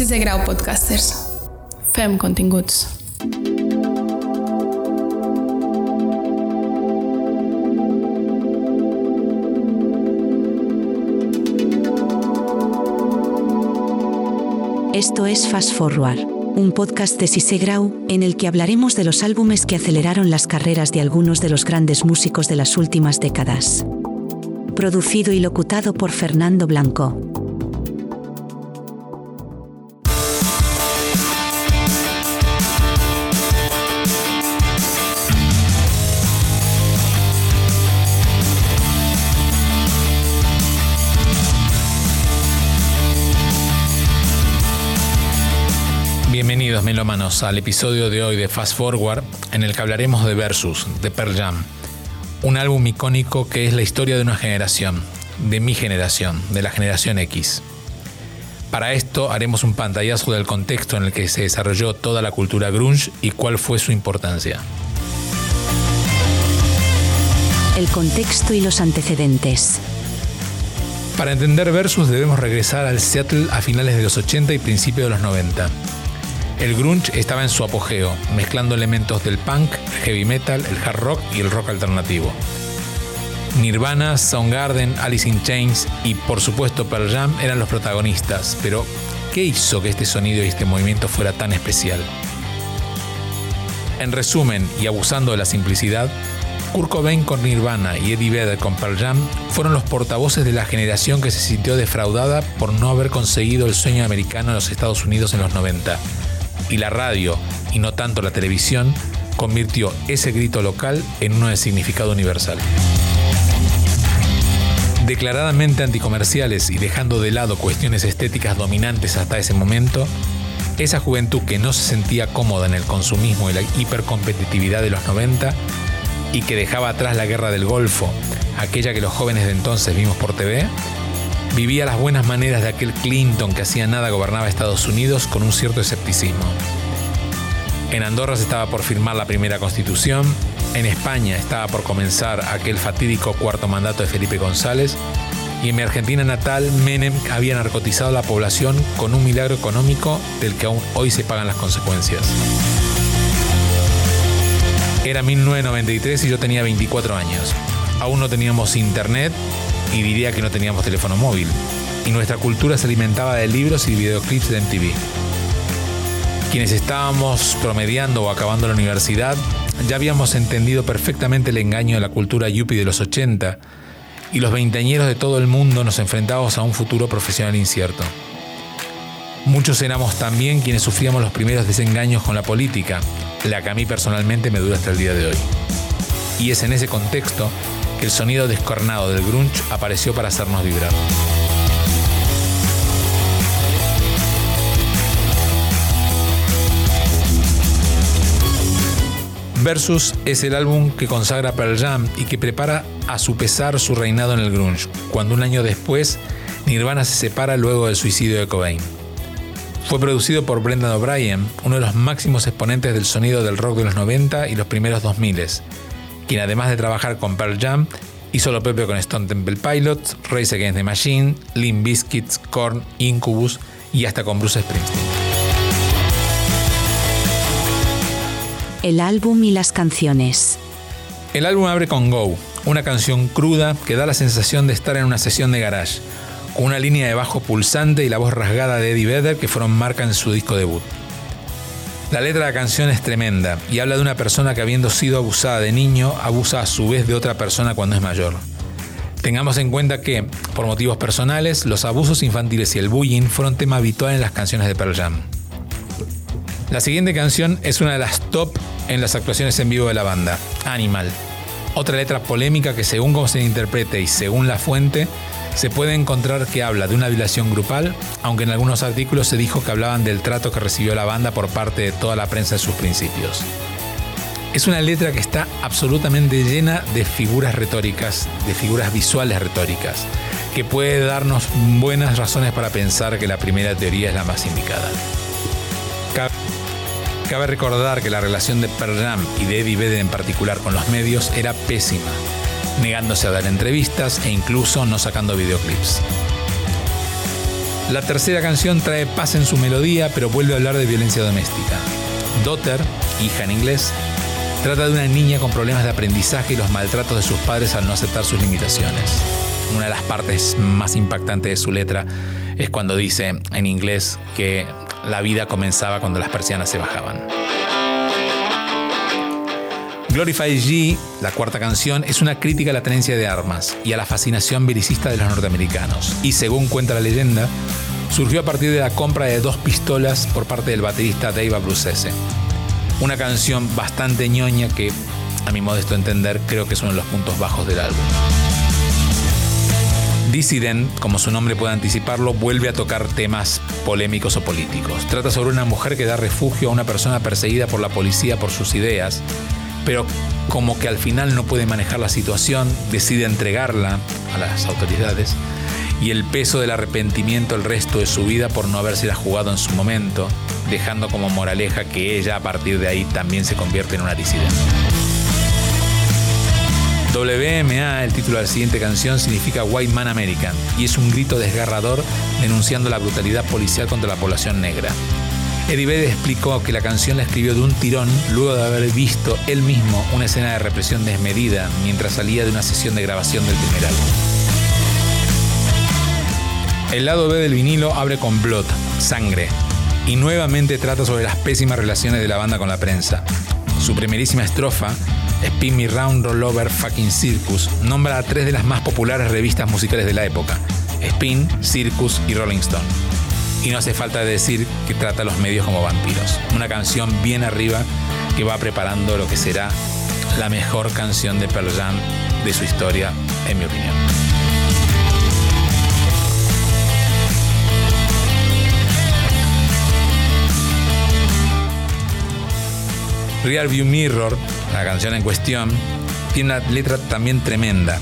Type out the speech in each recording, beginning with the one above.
Sisè Grau Podcasters. Fem continguts. Esto es Fast Forward, un podcast de Sisé Grau, en el que hablaremos de los álbumes que aceleraron las carreras de algunos de los grandes músicos de las últimas décadas. Producido y locutado por Fernando Blanco. Bienvenidos melómanos al episodio de hoy de Fast Forward en el que hablaremos de Versus, de Pearl Jam. Un álbum icónico que es la historia de una generación, de mi generación, de la generación X. Para esto haremos un pantallazo del contexto en el que se desarrolló toda la cultura grunge y cuál fue su importancia. El contexto y los antecedentes. Para entender Versus debemos regresar al Seattle a finales de los 80 y principios de los 90. El grunge estaba en su apogeo, mezclando elementos del punk, heavy metal, el hard rock y el rock alternativo. Nirvana, Soundgarden, Alice in Chains y por supuesto Pearl Jam eran los protagonistas, pero ¿qué hizo que este sonido y este movimiento fuera tan especial? En resumen, y abusando de la simplicidad, Kurt Cobain con Nirvana y Eddie Vedder con Pearl Jam fueron los portavoces de la generación que se sintió defraudada por no haber conseguido el sueño americano en los Estados Unidos en los 90 y la radio, y no tanto la televisión, convirtió ese grito local en uno de significado universal. Declaradamente anticomerciales y dejando de lado cuestiones estéticas dominantes hasta ese momento, esa juventud que no se sentía cómoda en el consumismo y la hipercompetitividad de los 90 y que dejaba atrás la guerra del Golfo, aquella que los jóvenes de entonces vimos por TV, vivía las buenas maneras de aquel Clinton que hacía nada gobernaba Estados Unidos con un cierto escepticismo. En Andorra se estaba por firmar la primera constitución, en España estaba por comenzar aquel fatídico cuarto mandato de Felipe González, y en mi Argentina natal Menem había narcotizado a la población con un milagro económico del que aún hoy se pagan las consecuencias. Era 1993 y yo tenía 24 años. Aún no teníamos internet y diría que no teníamos teléfono móvil. Y nuestra cultura se alimentaba de libros y videoclips de MTV. Quienes estábamos promediando o acabando la universidad ya habíamos entendido perfectamente el engaño de la cultura yuppie de los 80 y los veinteañeros de todo el mundo nos enfrentábamos a un futuro profesional incierto. Muchos éramos también quienes sufríamos los primeros desengaños con la política, la que a mí personalmente me dura hasta el día de hoy. Y es en ese contexto que el sonido descornado del grunge apareció para hacernos vibrar. Versus es el álbum que consagra Pearl Jam y que prepara a su pesar su reinado en el grunge, cuando un año después Nirvana se separa luego del suicidio de Cobain. Fue producido por Brendan O'Brien, uno de los máximos exponentes del sonido del rock de los 90 y los primeros 2000, quien además de trabajar con Pearl Jam, hizo lo propio con Stone Temple Pilots, Race Against the Machine, Limp Bizkit, Korn, Incubus y hasta con Bruce Springsteen. El álbum y las canciones. El álbum abre con Go, una canción cruda que da la sensación de estar en una sesión de garage, con una línea de bajo pulsante y la voz rasgada de Eddie Vedder que fueron marca en su disco debut. La letra de la canción es tremenda y habla de una persona que habiendo sido abusada de niño, abusa a su vez de otra persona cuando es mayor. Tengamos en cuenta que, por motivos personales, los abusos infantiles y el bullying fueron tema habitual en las canciones de Pearl Jam. La siguiente canción es una de las top en las actuaciones en vivo de la banda, Animal. Otra letra polémica que según cómo se interprete y según la fuente, se puede encontrar que habla de una violación grupal, aunque en algunos artículos se dijo que hablaban del trato que recibió la banda por parte de toda la prensa de sus principios. Es una letra que está absolutamente llena de figuras retóricas, de figuras visuales retóricas, que puede darnos buenas razones para pensar que la primera teoría es la más indicada. Cabe recordar que la relación de Pearl Jam y de Eddie Vedder en particular con los medios era pésima, negándose a dar entrevistas e incluso no sacando videoclips. La tercera canción trae paz en su melodía, pero vuelve a hablar de violencia doméstica. Daughter, hija en inglés, trata de una niña con problemas de aprendizaje y los maltratos de sus padres al no aceptar sus limitaciones. Una de las partes más impactantes de su letra es cuando dice en inglés que la vida comenzaba cuando las persianas se bajaban. Glorify G, la cuarta canción, es una crítica a la tenencia de armas y a la fascinación belicista de los norteamericanos. Y según cuenta la leyenda, surgió a partir de la compra de dos pistolas por parte del baterista Dave Abruzzese. Una canción bastante ñoña que, a mi modesto entender, creo que es uno de los puntos bajos del álbum. Dissident, como su nombre puede anticiparlo, vuelve a tocar temas polémicos o políticos. Trata sobre una mujer que da refugio a una persona perseguida por la policía por sus ideas, pero como que al final no puede manejar la situación, decide entregarla a las autoridades y el peso del arrepentimiento el resto de su vida por no habérsela jugado en su momento, dejando como moraleja que ella a partir de ahí también se convierte en una disidente. WMA, el título de la siguiente canción, significa White Man American y es un grito desgarrador denunciando la brutalidad policial contra la población negra. Vedder explicó que la canción la escribió de un tirón luego de haber visto él mismo una escena de represión desmedida mientras salía de una sesión de grabación del primer álbum. El lado B del vinilo abre con Blood, Sangre, y nuevamente trata sobre las pésimas relaciones de la banda con la prensa. Su primerísima estrofa Spin Me Round Roll Over Fucking Circus nombra a tres de las más populares revistas musicales de la época, Spin, Circus y Rolling Stone. Y no hace falta decir que trata a los medios como vampiros. Una canción bien arriba que va preparando lo que será la mejor canción de Pearl Jam de su historia, en mi opinión. Rear View Mirror, la canción en cuestión, tiene una letra también tremenda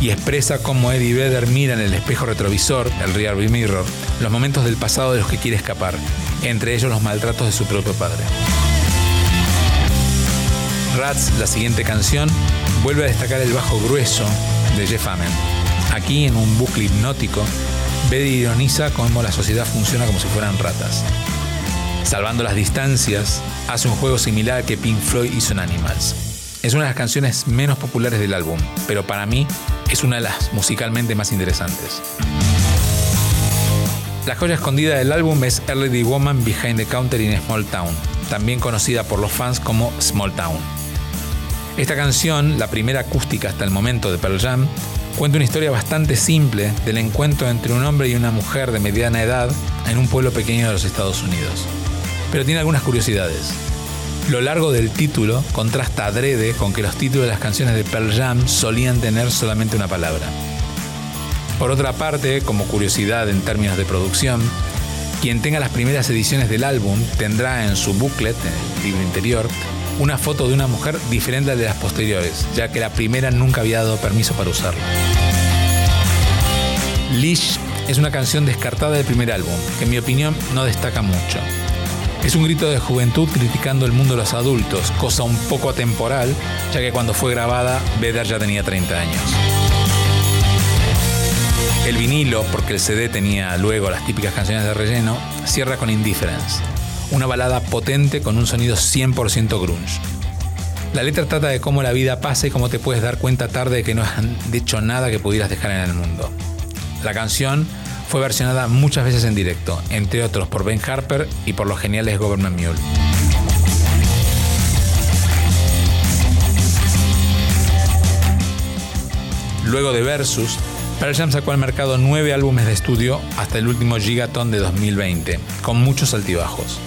y expresa cómo Eddie Vedder mira en el espejo retrovisor, el Rear View Mirror, los momentos del pasado de los que quiere escapar, entre ellos los maltratos de su propio padre. Rats, la siguiente canción, vuelve a destacar el bajo grueso de Jeff Amen. Aquí, en un bucle hipnótico, Vedder ironiza cómo la sociedad funciona como si fueran ratas. Salvando las distancias, hace un juego similar que Pink Floyd hizo en Animals. Es una de las canciones menos populares del álbum, pero para mí es una de las musicalmente más interesantes. La joya escondida del álbum es Early Woman Behind the Counter in Small Town, también conocida por los fans como Small Town. Esta canción, la primera acústica hasta el momento de Pearl Jam, cuenta una historia bastante simple del encuentro entre un hombre y una mujer de mediana edad en un pueblo pequeño de los Estados Unidos pero tiene algunas curiosidades. Lo largo del título contrasta adrede con que los títulos de las canciones de Pearl Jam solían tener solamente una palabra. Por otra parte, como curiosidad en términos de producción, quien tenga las primeras ediciones del álbum tendrá en su booklet, en el libro interior, una foto de una mujer diferente de las posteriores, ya que la primera nunca había dado permiso para usarla. Leash es una canción descartada del primer álbum, que en mi opinión no destaca mucho. Es un grito de juventud criticando el mundo de los adultos, cosa un poco atemporal, ya que cuando fue grabada, Vedder ya tenía 30 años. El vinilo, porque el CD tenía luego las típicas canciones de relleno, cierra con Indifference, una balada potente con un sonido 100% grunge. La letra trata de cómo la vida pasa y cómo te puedes dar cuenta tarde de que no has hecho nada que pudieras dejar en el mundo. La canción fue versionada muchas veces en directo, entre otros por Ben Harper y por los geniales Government Mule. Luego de Versus, Pearl Jam sacó al mercado nueve álbumes de estudio hasta el último Gigaton de 2020, con muchos altibajos.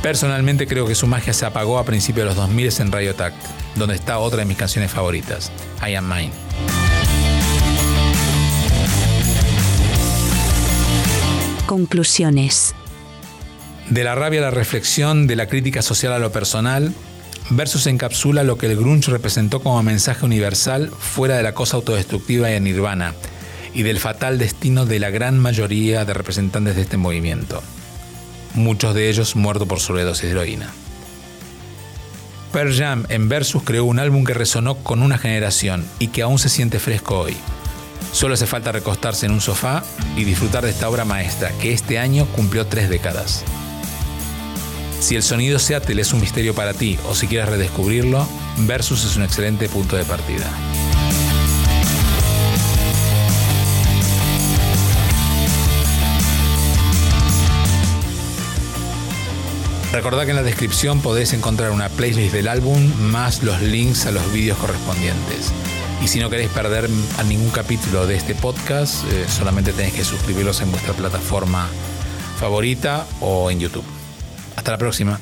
Personalmente creo que su magia se apagó a principios de los 2000 en Radio Tact, donde está otra de mis canciones favoritas, I Am Mine. Conclusiones. De la rabia a la reflexión, de la crítica social a lo personal, Versus encapsula lo que el grunge representó como mensaje universal fuera de la cosa autodestructiva y nirvana, y del fatal destino de la gran mayoría de representantes de este movimiento, muchos de ellos muertos por sobredosis de heroína. Pearl Jam en Versus creó un álbum que resonó con una generación y que aún se siente fresco hoy. Solo hace falta recostarse en un sofá y disfrutar de esta obra maestra que este año cumplió tres décadas. Si el sonido Seattle es un misterio para ti o si quieres redescubrirlo, Versus es un excelente punto de partida. Recordad que en la descripción podés encontrar una playlist del álbum más los links a los vídeos correspondientes. Y si no queréis perder a ningún capítulo de este podcast, eh, solamente tenéis que suscribiros en vuestra plataforma favorita o en YouTube. Hasta la próxima.